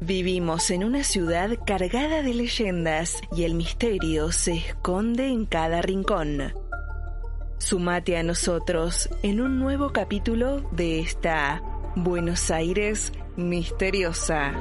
Vivimos en una ciudad cargada de leyendas y el misterio se esconde en cada rincón. Sumate a nosotros en un nuevo capítulo de esta Buenos Aires misteriosa.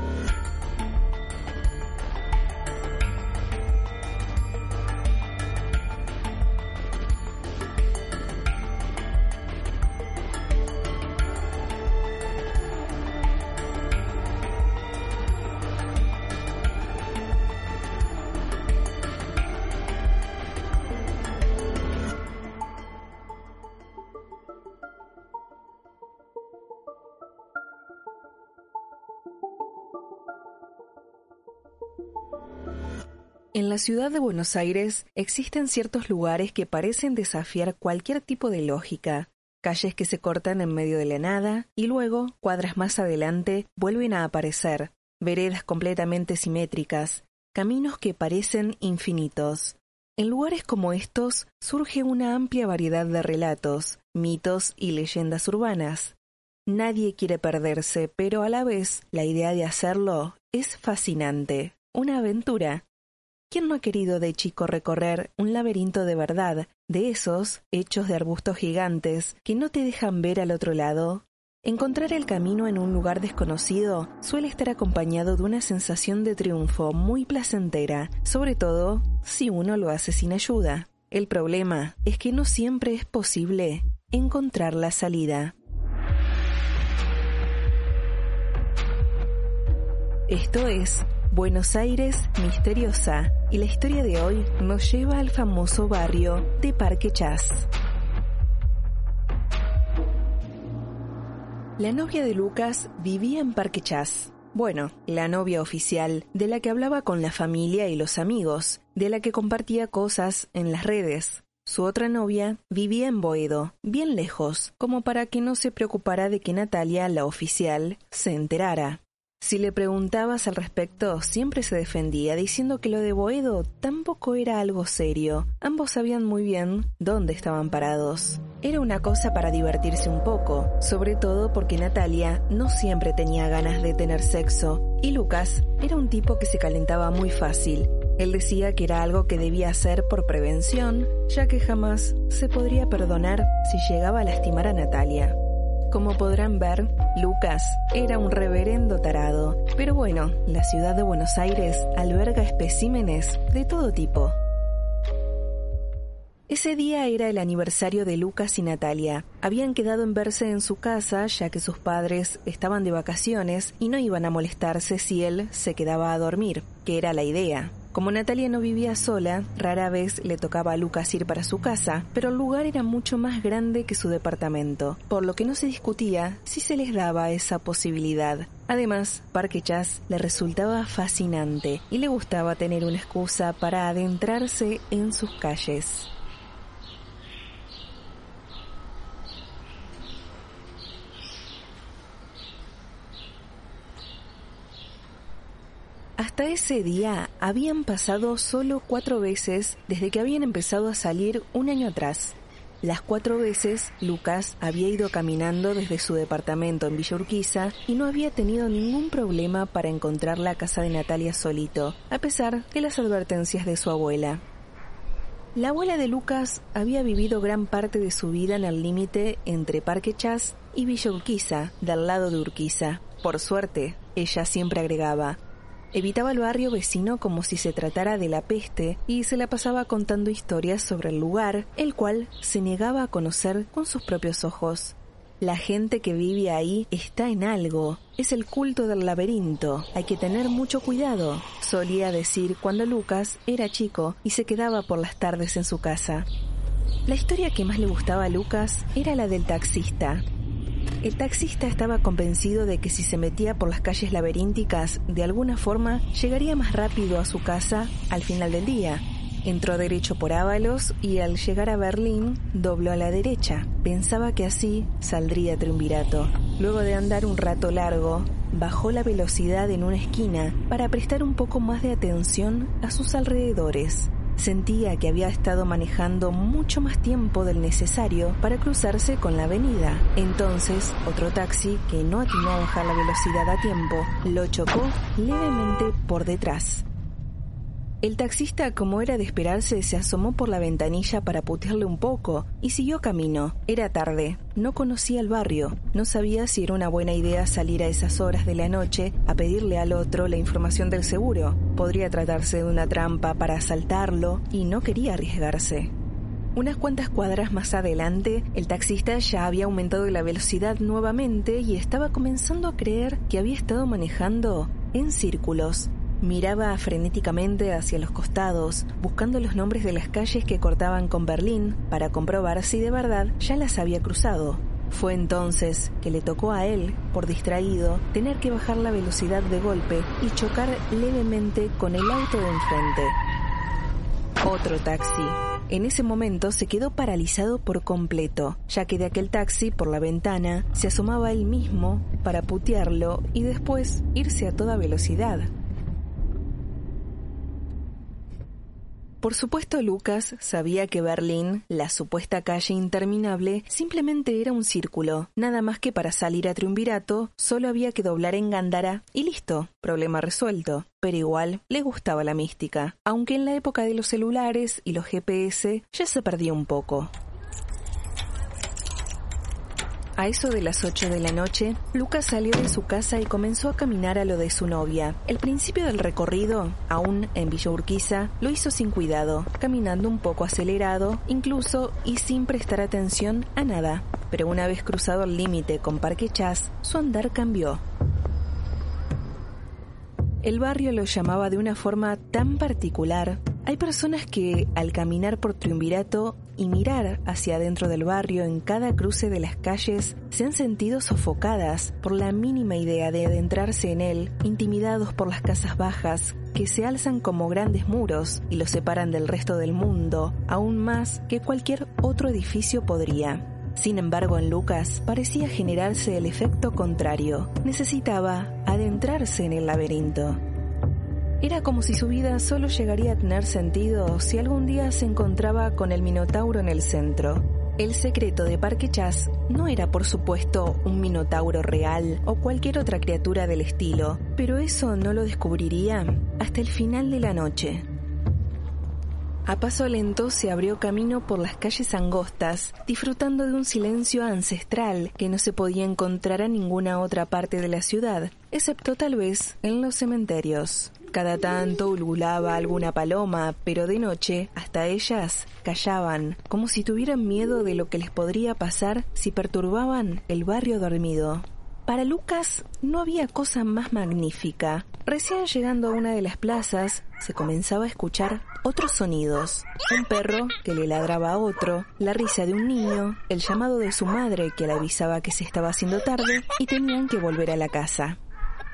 En la ciudad de Buenos Aires existen ciertos lugares que parecen desafiar cualquier tipo de lógica, calles que se cortan en medio de la nada y luego, cuadras más adelante, vuelven a aparecer, veredas completamente simétricas, caminos que parecen infinitos. En lugares como estos surge una amplia variedad de relatos, mitos y leyendas urbanas. Nadie quiere perderse, pero a la vez la idea de hacerlo es fascinante, una aventura. ¿Quién no ha querido de chico recorrer un laberinto de verdad, de esos hechos de arbustos gigantes que no te dejan ver al otro lado? Encontrar el camino en un lugar desconocido suele estar acompañado de una sensación de triunfo muy placentera, sobre todo si uno lo hace sin ayuda. El problema es que no siempre es posible encontrar la salida. Esto es Buenos Aires misteriosa y la historia de hoy nos lleva al famoso barrio de Parque Chas. La novia de Lucas vivía en Parque Chas. Bueno, la novia oficial, de la que hablaba con la familia y los amigos, de la que compartía cosas en las redes. Su otra novia vivía en Boedo, bien lejos, como para que no se preocupara de que Natalia, la oficial, se enterara. Si le preguntabas al respecto, siempre se defendía diciendo que lo de Boedo tampoco era algo serio. Ambos sabían muy bien dónde estaban parados. Era una cosa para divertirse un poco, sobre todo porque Natalia no siempre tenía ganas de tener sexo y Lucas era un tipo que se calentaba muy fácil. Él decía que era algo que debía hacer por prevención, ya que jamás se podría perdonar si llegaba a lastimar a Natalia. Como podrán ver, Lucas era un reverendo tarado. Pero bueno, la ciudad de Buenos Aires alberga especímenes de todo tipo. Ese día era el aniversario de Lucas y Natalia. Habían quedado en verse en su casa ya que sus padres estaban de vacaciones y no iban a molestarse si él se quedaba a dormir, que era la idea. Como Natalia no vivía sola, rara vez le tocaba a Lucas ir para su casa, pero el lugar era mucho más grande que su departamento, por lo que no se discutía si se les daba esa posibilidad. Además, Parque Chas le resultaba fascinante y le gustaba tener una excusa para adentrarse en sus calles. Hasta ese día habían pasado solo cuatro veces desde que habían empezado a salir un año atrás. Las cuatro veces Lucas había ido caminando desde su departamento en Villa Urquiza y no había tenido ningún problema para encontrar la casa de Natalia solito, a pesar de las advertencias de su abuela. La abuela de Lucas había vivido gran parte de su vida en el límite entre Parque Chas y Villa Urquiza, del lado de Urquiza. Por suerte, ella siempre agregaba, Evitaba el barrio vecino como si se tratara de la peste y se la pasaba contando historias sobre el lugar, el cual se negaba a conocer con sus propios ojos. La gente que vive ahí está en algo. Es el culto del laberinto. Hay que tener mucho cuidado, solía decir cuando Lucas era chico y se quedaba por las tardes en su casa. La historia que más le gustaba a Lucas era la del taxista. El taxista estaba convencido de que si se metía por las calles laberínticas, de alguna forma llegaría más rápido a su casa al final del día. Entró derecho por Ábalos y al llegar a Berlín dobló a la derecha. Pensaba que así saldría triunvirato. Luego de andar un rato largo, bajó la velocidad en una esquina para prestar un poco más de atención a sus alrededores. Sentía que había estado manejando mucho más tiempo del necesario para cruzarse con la avenida. Entonces, otro taxi, que no atinó a bajar la velocidad a tiempo, lo chocó levemente por detrás. El taxista, como era de esperarse, se asomó por la ventanilla para putearle un poco y siguió camino. Era tarde, no conocía el barrio, no sabía si era una buena idea salir a esas horas de la noche a pedirle al otro la información del seguro. Podría tratarse de una trampa para asaltarlo y no quería arriesgarse. Unas cuantas cuadras más adelante, el taxista ya había aumentado la velocidad nuevamente y estaba comenzando a creer que había estado manejando en círculos. Miraba frenéticamente hacia los costados, buscando los nombres de las calles que cortaban con Berlín para comprobar si de verdad ya las había cruzado. Fue entonces que le tocó a él, por distraído, tener que bajar la velocidad de golpe y chocar levemente con el auto de enfrente. Otro taxi. En ese momento se quedó paralizado por completo, ya que de aquel taxi por la ventana se asomaba él mismo para putearlo y después irse a toda velocidad. Por supuesto, Lucas sabía que Berlín, la supuesta calle interminable, simplemente era un círculo. Nada más que para salir a Triunvirato, solo había que doblar en Gándara y listo, problema resuelto. Pero igual le gustaba la mística, aunque en la época de los celulares y los GPS ya se perdió un poco. A eso de las 8 de la noche, Lucas salió de su casa y comenzó a caminar a lo de su novia. El principio del recorrido, aún en Villa Urquiza, lo hizo sin cuidado, caminando un poco acelerado, incluso y sin prestar atención a nada. Pero una vez cruzado el límite con Parque Chas, su andar cambió. El barrio lo llamaba de una forma tan particular. Hay personas que, al caminar por Triunvirato, y mirar hacia adentro del barrio en cada cruce de las calles se han sentido sofocadas por la mínima idea de adentrarse en él, intimidados por las casas bajas que se alzan como grandes muros y los separan del resto del mundo, aún más que cualquier otro edificio podría. Sin embargo, en Lucas parecía generarse el efecto contrario. Necesitaba adentrarse en el laberinto. Era como si su vida solo llegaría a tener sentido si algún día se encontraba con el Minotauro en el centro. El secreto de Parque Chas no era, por supuesto, un minotauro real o cualquier otra criatura del estilo, pero eso no lo descubriría hasta el final de la noche. A paso lento se abrió camino por las calles angostas, disfrutando de un silencio ancestral que no se podía encontrar a ninguna otra parte de la ciudad, excepto tal vez en los cementerios. Cada tanto ululaba alguna paloma, pero de noche hasta ellas callaban, como si tuvieran miedo de lo que les podría pasar si perturbaban el barrio dormido. Para Lucas no había cosa más magnífica. Recién llegando a una de las plazas, se comenzaba a escuchar otros sonidos. Un perro que le ladraba a otro, la risa de un niño, el llamado de su madre que le avisaba que se estaba haciendo tarde y tenían que volver a la casa.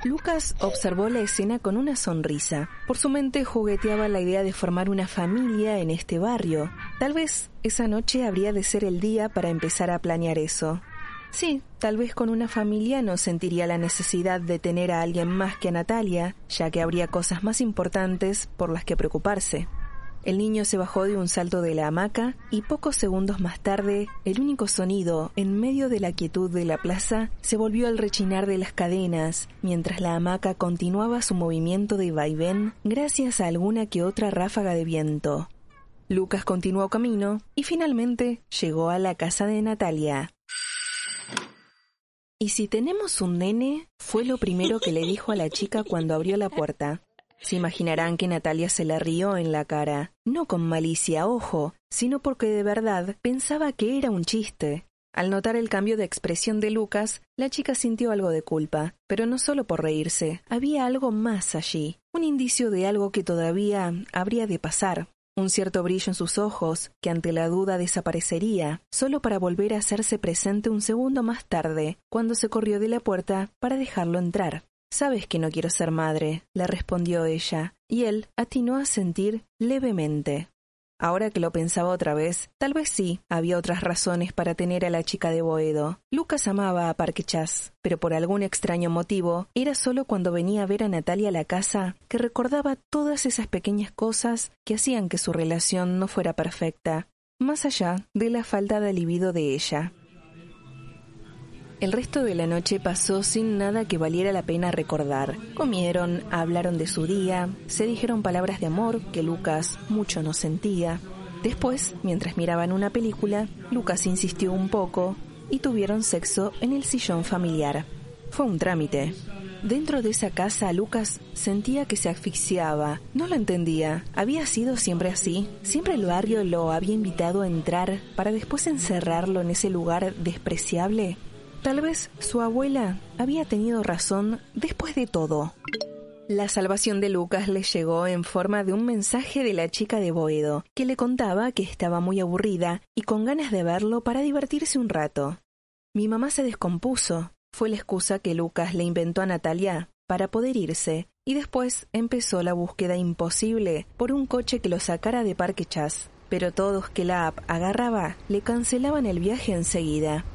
Lucas observó la escena con una sonrisa. Por su mente jugueteaba la idea de formar una familia en este barrio. Tal vez esa noche habría de ser el día para empezar a planear eso. Sí, tal vez con una familia no sentiría la necesidad de tener a alguien más que a Natalia, ya que habría cosas más importantes por las que preocuparse. El niño se bajó de un salto de la hamaca y pocos segundos más tarde, el único sonido en medio de la quietud de la plaza se volvió al rechinar de las cadenas, mientras la hamaca continuaba su movimiento de vaivén gracias a alguna que otra ráfaga de viento. Lucas continuó camino y finalmente llegó a la casa de Natalia. ¿Y si tenemos un nene? fue lo primero que le dijo a la chica cuando abrió la puerta. Se imaginarán que Natalia se la rió en la cara, no con malicia, ojo, sino porque de verdad pensaba que era un chiste. Al notar el cambio de expresión de Lucas, la chica sintió algo de culpa, pero no solo por reírse, había algo más allí, un indicio de algo que todavía habría de pasar. un cierto brillo en sus ojos que ante la duda desaparecería, solo para volver a hacerse presente un segundo más tarde, cuando se corrió de la puerta para dejarlo entrar. Sabes que no quiero ser madre, le respondió ella, y él atinó a sentir levemente. Ahora que lo pensaba otra vez, tal vez sí, había otras razones para tener a la chica de Boedo. Lucas amaba a Parque Chas, pero por algún extraño motivo, era solo cuando venía a ver a Natalia a la casa que recordaba todas esas pequeñas cosas que hacían que su relación no fuera perfecta, más allá de la falta de libido de ella. El resto de la noche pasó sin nada que valiera la pena recordar. Comieron, hablaron de su día, se dijeron palabras de amor que Lucas mucho no sentía. Después, mientras miraban una película, Lucas insistió un poco y tuvieron sexo en el sillón familiar. Fue un trámite. Dentro de esa casa, Lucas sentía que se asfixiaba. No lo entendía. ¿Había sido siempre así? ¿Siempre el barrio lo había invitado a entrar para después encerrarlo en ese lugar despreciable? Tal vez su abuela había tenido razón después de todo. La salvación de Lucas le llegó en forma de un mensaje de la chica de Boedo, que le contaba que estaba muy aburrida y con ganas de verlo para divertirse un rato. Mi mamá se descompuso, fue la excusa que Lucas le inventó a Natalia para poder irse, y después empezó la búsqueda imposible por un coche que lo sacara de Parque Chas, pero todos que la app agarraba le cancelaban el viaje enseguida.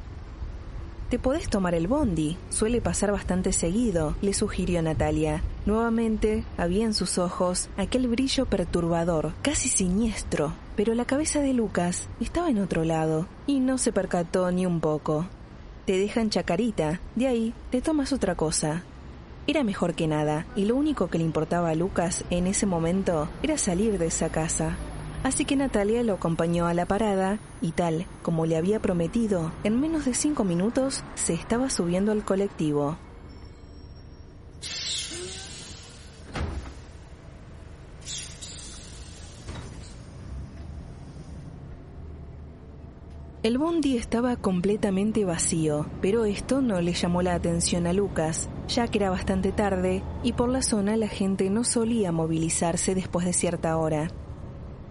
Te podés tomar el bondi, suele pasar bastante seguido, le sugirió Natalia. Nuevamente había en sus ojos aquel brillo perturbador, casi siniestro, pero la cabeza de Lucas estaba en otro lado, y no se percató ni un poco. Te dejan chacarita, de ahí te tomas otra cosa. Era mejor que nada, y lo único que le importaba a Lucas en ese momento era salir de esa casa. Así que Natalia lo acompañó a la parada y tal como le había prometido, en menos de cinco minutos se estaba subiendo al colectivo. El bondi estaba completamente vacío, pero esto no le llamó la atención a Lucas, ya que era bastante tarde y por la zona la gente no solía movilizarse después de cierta hora.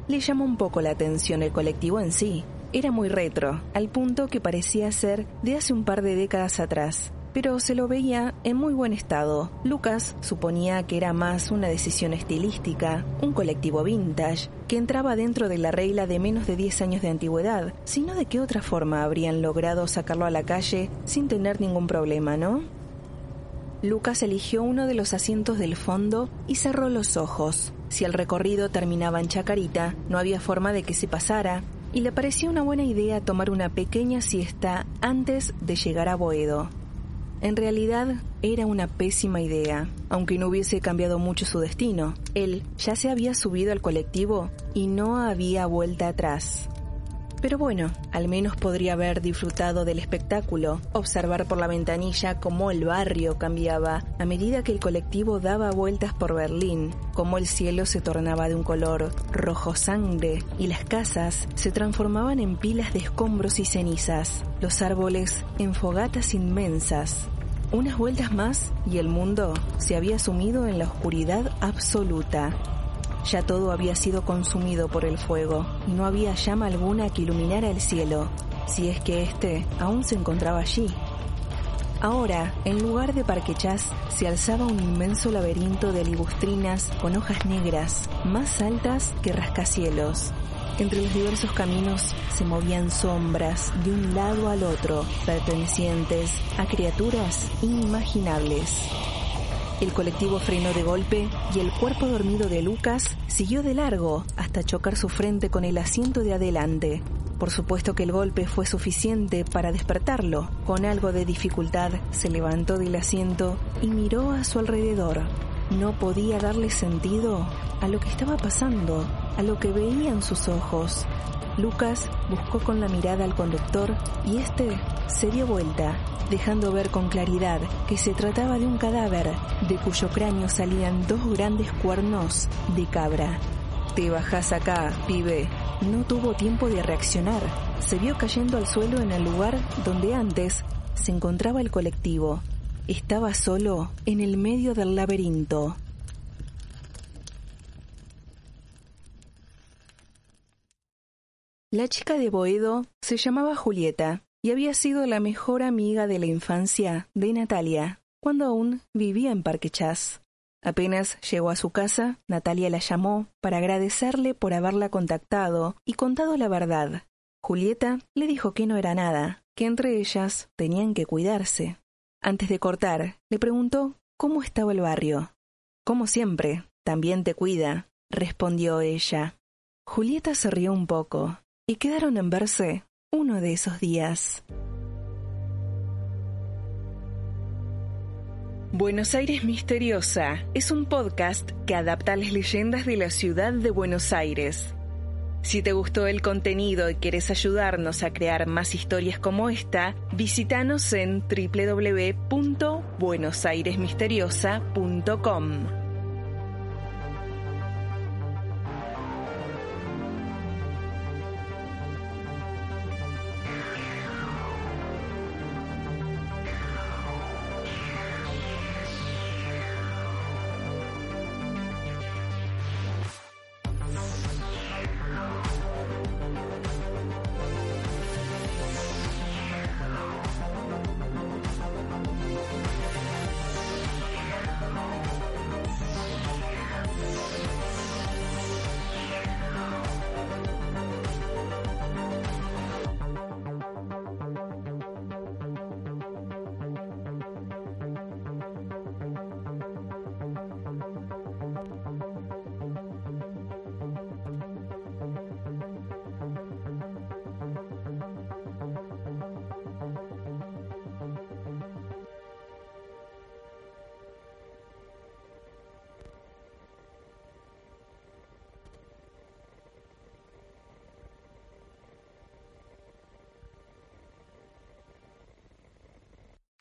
Le llamó un poco la atención el colectivo en sí. Era muy retro, al punto que parecía ser de hace un par de décadas atrás, pero se lo veía en muy buen estado. Lucas suponía que era más una decisión estilística, un colectivo vintage, que entraba dentro de la regla de menos de 10 años de antigüedad, sino de qué otra forma habrían logrado sacarlo a la calle sin tener ningún problema, ¿no? Lucas eligió uno de los asientos del fondo y cerró los ojos. Si el recorrido terminaba en Chacarita, no había forma de que se pasara, y le pareció una buena idea tomar una pequeña siesta antes de llegar a Boedo. En realidad era una pésima idea, aunque no hubiese cambiado mucho su destino. Él ya se había subido al colectivo y no había vuelta atrás. Pero bueno, al menos podría haber disfrutado del espectáculo, observar por la ventanilla cómo el barrio cambiaba a medida que el colectivo daba vueltas por Berlín, cómo el cielo se tornaba de un color rojo sangre y las casas se transformaban en pilas de escombros y cenizas, los árboles en fogatas inmensas. Unas vueltas más y el mundo se había sumido en la oscuridad absoluta. Ya todo había sido consumido por el fuego y no había llama alguna que iluminara el cielo, si es que éste aún se encontraba allí. Ahora, en lugar de parquechas, se alzaba un inmenso laberinto de libustrinas con hojas negras, más altas que rascacielos. Entre los diversos caminos se movían sombras de un lado al otro, pertenecientes a criaturas inimaginables. El colectivo frenó de golpe y el cuerpo dormido de Lucas siguió de largo hasta chocar su frente con el asiento de adelante. Por supuesto que el golpe fue suficiente para despertarlo. Con algo de dificultad se levantó del asiento y miró a su alrededor. No podía darle sentido a lo que estaba pasando, a lo que veían sus ojos. Lucas buscó con la mirada al conductor y este se dio vuelta dejando ver con claridad que se trataba de un cadáver de cuyo cráneo salían dos grandes cuernos de cabra. Te bajás acá, pibe. No tuvo tiempo de reaccionar. Se vio cayendo al suelo en el lugar donde antes se encontraba el colectivo. Estaba solo en el medio del laberinto. La chica de Boedo se llamaba Julieta y había sido la mejor amiga de la infancia de Natalia cuando aún vivía en Parque Chas. Apenas llegó a su casa, Natalia la llamó para agradecerle por haberla contactado y contado la verdad. Julieta le dijo que no era nada, que entre ellas tenían que cuidarse. Antes de cortar, le preguntó cómo estaba el barrio. Como siempre, también te cuida, respondió ella. Julieta se rió un poco y quedaron en verse uno de esos días. Buenos Aires Misteriosa es un podcast que adapta las leyendas de la ciudad de Buenos Aires. Si te gustó el contenido y quieres ayudarnos a crear más historias como esta, visítanos en www.buenosairesmisteriosa.com.